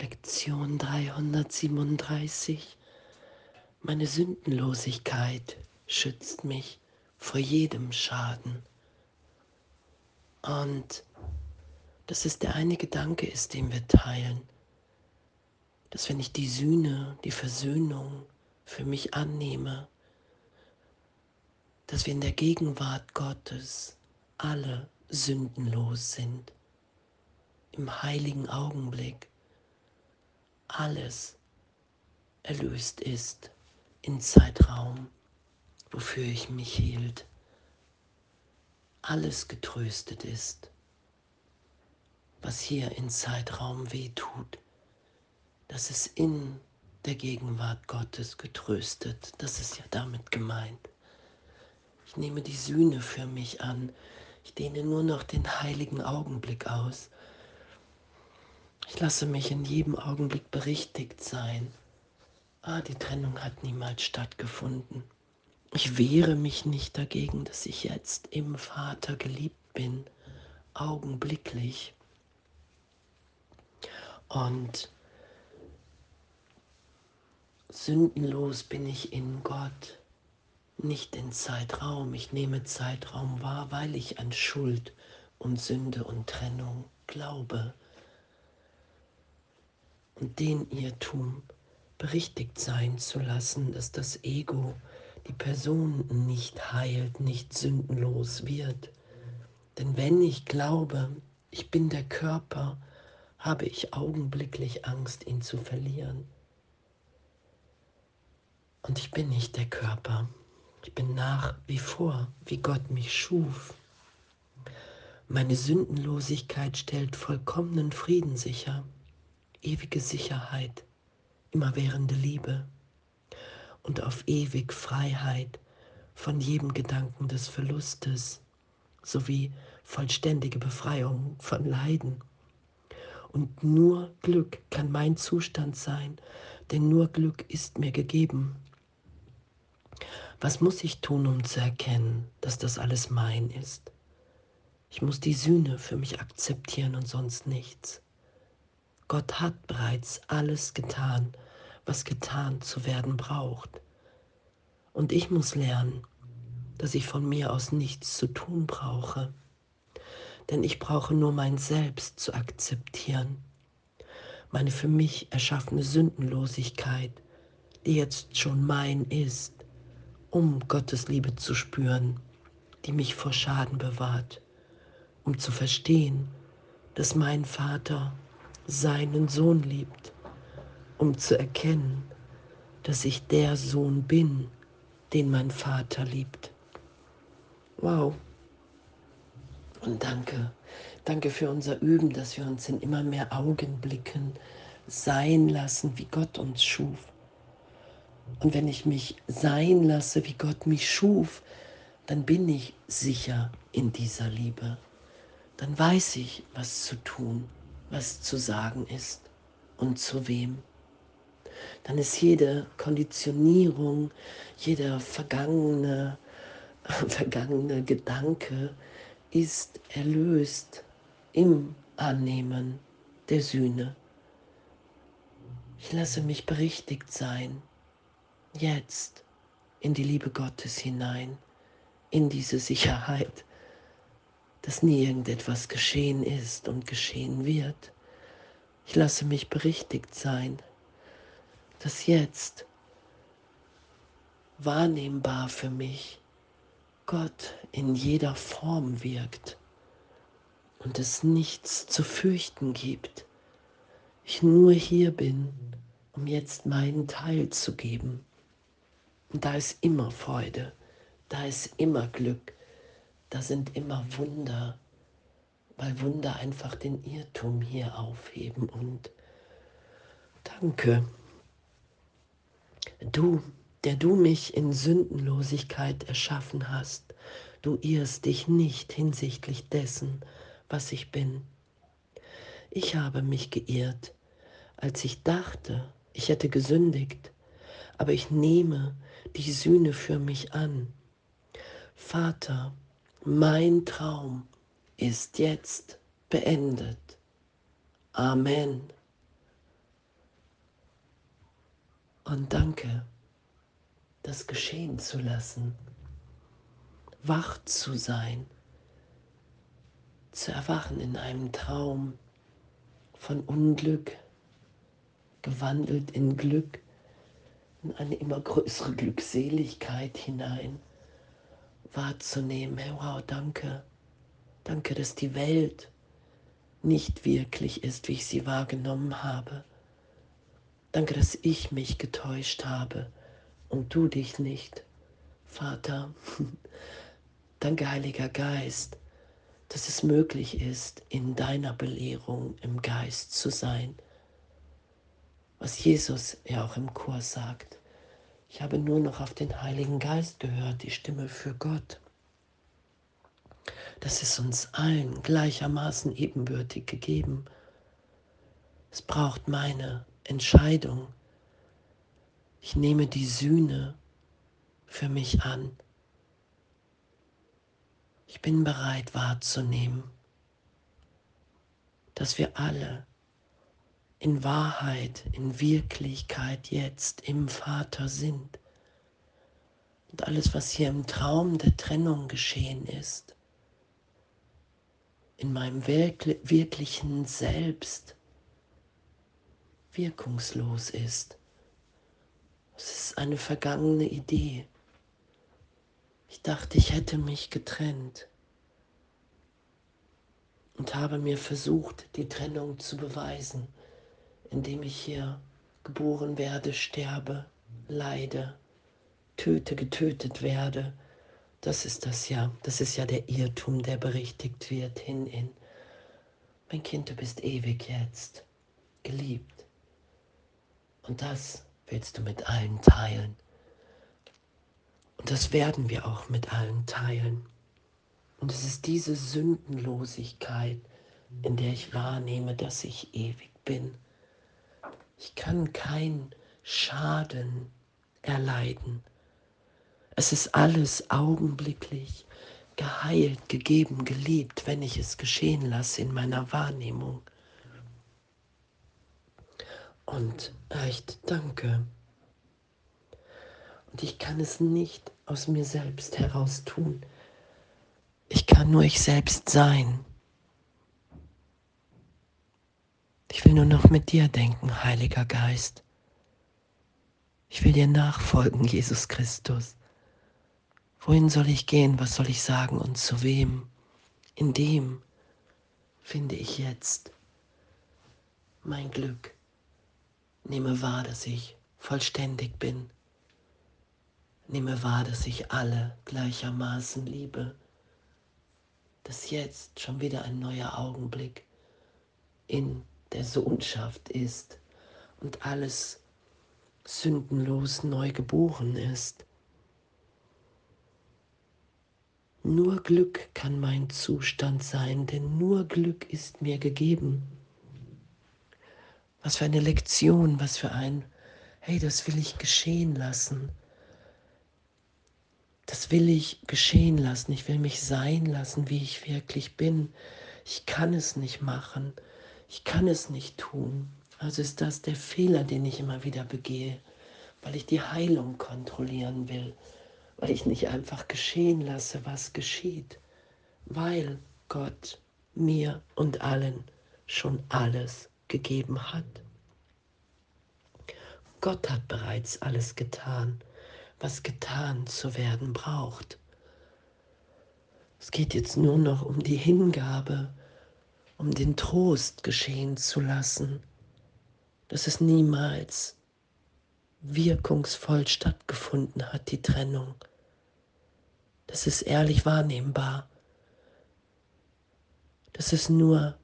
Lektion 337. Meine Sündenlosigkeit schützt mich vor jedem Schaden. Und dass es der eine Gedanke ist, den wir teilen, dass wenn ich die Sühne, die Versöhnung für mich annehme, dass wir in der Gegenwart Gottes alle sündenlos sind, im heiligen Augenblick alles erlöst ist in Zeitraum, wofür ich mich hielt, alles getröstet ist, was hier in Zeitraum weh tut, dass es in der Gegenwart Gottes getröstet, das ist ja damit gemeint. Ich nehme die Sühne für mich an, ich dehne nur noch den heiligen Augenblick aus ich lasse mich in jedem Augenblick berichtigt sein. Ah, die Trennung hat niemals stattgefunden. Ich wehre mich nicht dagegen, dass ich jetzt im Vater geliebt bin, augenblicklich. Und sündenlos bin ich in Gott, nicht in Zeitraum. Ich nehme Zeitraum wahr, weil ich an Schuld und Sünde und Trennung glaube den Irrtum berichtigt sein zu lassen, dass das Ego die Person nicht heilt, nicht sündenlos wird. Denn wenn ich glaube, ich bin der Körper, habe ich augenblicklich Angst, ihn zu verlieren. Und ich bin nicht der Körper. Ich bin nach wie vor, wie Gott mich schuf. Meine Sündenlosigkeit stellt vollkommenen Frieden sicher ewige Sicherheit, immerwährende Liebe und auf ewig Freiheit von jedem Gedanken des Verlustes sowie vollständige Befreiung von Leiden. Und nur Glück kann mein Zustand sein, denn nur Glück ist mir gegeben. Was muss ich tun, um zu erkennen, dass das alles mein ist? Ich muss die Sühne für mich akzeptieren und sonst nichts. Gott hat bereits alles getan, was getan zu werden braucht. Und ich muss lernen, dass ich von mir aus nichts zu tun brauche. Denn ich brauche nur mein Selbst zu akzeptieren. Meine für mich erschaffene Sündenlosigkeit, die jetzt schon mein ist, um Gottes Liebe zu spüren, die mich vor Schaden bewahrt, um zu verstehen, dass mein Vater seinen Sohn liebt, um zu erkennen, dass ich der Sohn bin, den mein Vater liebt. Wow. Und danke, danke für unser Üben, dass wir uns in immer mehr Augenblicken sein lassen, wie Gott uns schuf. Und wenn ich mich sein lasse, wie Gott mich schuf, dann bin ich sicher in dieser Liebe. Dann weiß ich, was zu tun was zu sagen ist und zu wem. Dann ist jede Konditionierung, jeder vergangene, vergangene Gedanke ist erlöst im Annehmen der Sühne. Ich lasse mich berichtigt sein, jetzt in die Liebe Gottes hinein, in diese Sicherheit, dass nie irgendetwas geschehen ist und geschehen wird. Ich lasse mich berichtigt sein, dass jetzt wahrnehmbar für mich Gott in jeder Form wirkt und es nichts zu fürchten gibt. Ich nur hier bin, um jetzt meinen Teil zu geben. Und da ist immer Freude, da ist immer Glück, da sind immer Wunder, weil Wunder einfach den Irrtum hier aufheben. Und danke, du, der du mich in Sündenlosigkeit erschaffen hast, du irrst dich nicht hinsichtlich dessen, was ich bin. Ich habe mich geirrt, als ich dachte, ich hätte gesündigt, aber ich nehme die Sühne für mich an. Vater, mein Traum ist jetzt beendet. Amen. Und danke, das geschehen zu lassen, wach zu sein, zu erwachen in einem Traum von Unglück, gewandelt in Glück, in eine immer größere Glückseligkeit hinein, wahrzunehmen, hey, wow, danke, danke, dass die Welt nicht wirklich ist, wie ich sie wahrgenommen habe. Danke, dass ich mich getäuscht habe und du dich nicht. Vater, danke, Heiliger Geist, dass es möglich ist, in deiner Belehrung im Geist zu sein. Was Jesus ja auch im Chor sagt. Ich habe nur noch auf den Heiligen Geist gehört, die Stimme für Gott. Das ist uns allen gleichermaßen ebenbürtig gegeben. Es braucht meine Entscheidung. Ich nehme die Sühne für mich an. Ich bin bereit wahrzunehmen, dass wir alle in Wahrheit, in Wirklichkeit jetzt im Vater sind. Und alles, was hier im Traum der Trennung geschehen ist, in meinem wirklichen Selbst wirkungslos ist. Es ist eine vergangene Idee. Ich dachte, ich hätte mich getrennt und habe mir versucht, die Trennung zu beweisen, indem ich hier geboren werde, sterbe, leide, töte, getötet werde. Das ist das ja, das ist ja der Irrtum, der berichtigt wird hin in, mein Kind, du bist ewig jetzt, geliebt. Und das willst du mit allen teilen. Und das werden wir auch mit allen teilen. Und es ist diese Sündenlosigkeit, in der ich wahrnehme, dass ich ewig bin. Ich kann keinen Schaden erleiden. Es ist alles augenblicklich geheilt, gegeben, geliebt, wenn ich es geschehen lasse in meiner Wahrnehmung. Und echt danke. Und ich kann es nicht aus mir selbst heraus tun. Ich kann nur ich selbst sein. Ich will nur noch mit dir denken, Heiliger Geist. Ich will dir nachfolgen, Jesus Christus. Wohin soll ich gehen? Was soll ich sagen und zu wem? In dem finde ich jetzt mein Glück. Nehme wahr, dass ich vollständig bin Nehme wahr, dass ich alle gleichermaßen liebe, dass jetzt schon wieder ein neuer Augenblick in der Sohnschaft ist und alles sündenlos neu geboren ist. Nur Glück kann mein Zustand sein, denn nur Glück ist mir gegeben. Was für eine Lektion, was für ein, hey, das will ich geschehen lassen das will ich geschehen lassen. Ich will mich sein lassen, wie ich wirklich bin. Ich kann es nicht machen. Ich kann es nicht tun. Also ist das der Fehler, den ich immer wieder begehe, weil ich die Heilung kontrollieren will, weil ich nicht einfach geschehen lasse, was geschieht, weil Gott mir und allen schon alles gegeben hat. Gott hat bereits alles getan was getan zu werden braucht. Es geht jetzt nur noch um die Hingabe, um den Trost geschehen zu lassen, dass es niemals wirkungsvoll stattgefunden hat, die Trennung. Das ist ehrlich wahrnehmbar. Dass es nur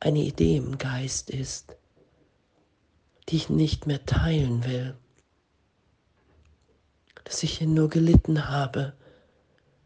eine Idee im Geist ist, die ich nicht mehr teilen will dass ich hier nur gelitten habe,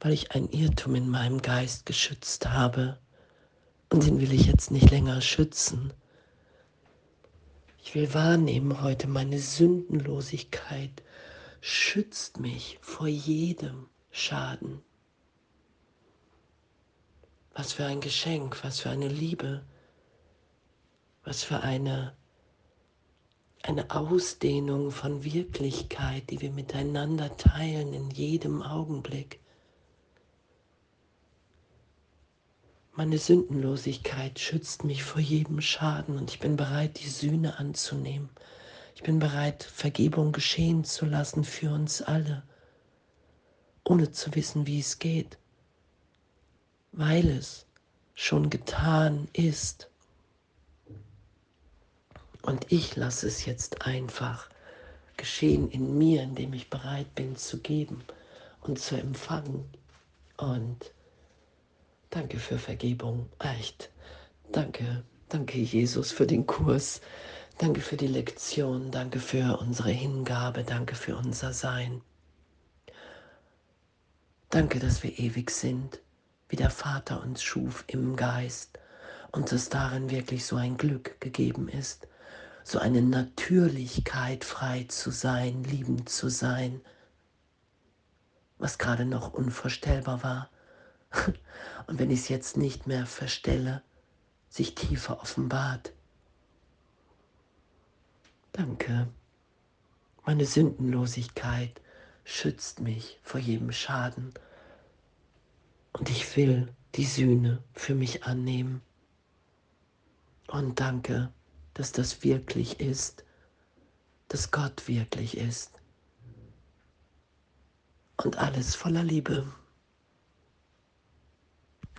weil ich ein Irrtum in meinem Geist geschützt habe. Und den will ich jetzt nicht länger schützen. Ich will wahrnehmen heute, meine Sündenlosigkeit schützt mich vor jedem Schaden. Was für ein Geschenk, was für eine Liebe, was für eine eine Ausdehnung von Wirklichkeit, die wir miteinander teilen in jedem Augenblick. Meine Sündenlosigkeit schützt mich vor jedem Schaden und ich bin bereit, die Sühne anzunehmen. Ich bin bereit, Vergebung geschehen zu lassen für uns alle, ohne zu wissen, wie es geht, weil es schon getan ist. Und ich lasse es jetzt einfach geschehen in mir, indem ich bereit bin zu geben und zu empfangen. Und danke für Vergebung, echt. Danke, danke Jesus für den Kurs. Danke für die Lektion, danke für unsere Hingabe, danke für unser Sein. Danke, dass wir ewig sind, wie der Vater uns schuf im Geist und dass darin wirklich so ein Glück gegeben ist, so eine Natürlichkeit, frei zu sein, liebend zu sein, was gerade noch unvorstellbar war. Und wenn ich es jetzt nicht mehr verstelle, sich tiefer offenbart. Danke. Meine Sündenlosigkeit schützt mich vor jedem Schaden. Und ich will die Sühne für mich annehmen. Und danke dass das wirklich ist, dass Gott wirklich ist. Und alles voller Liebe.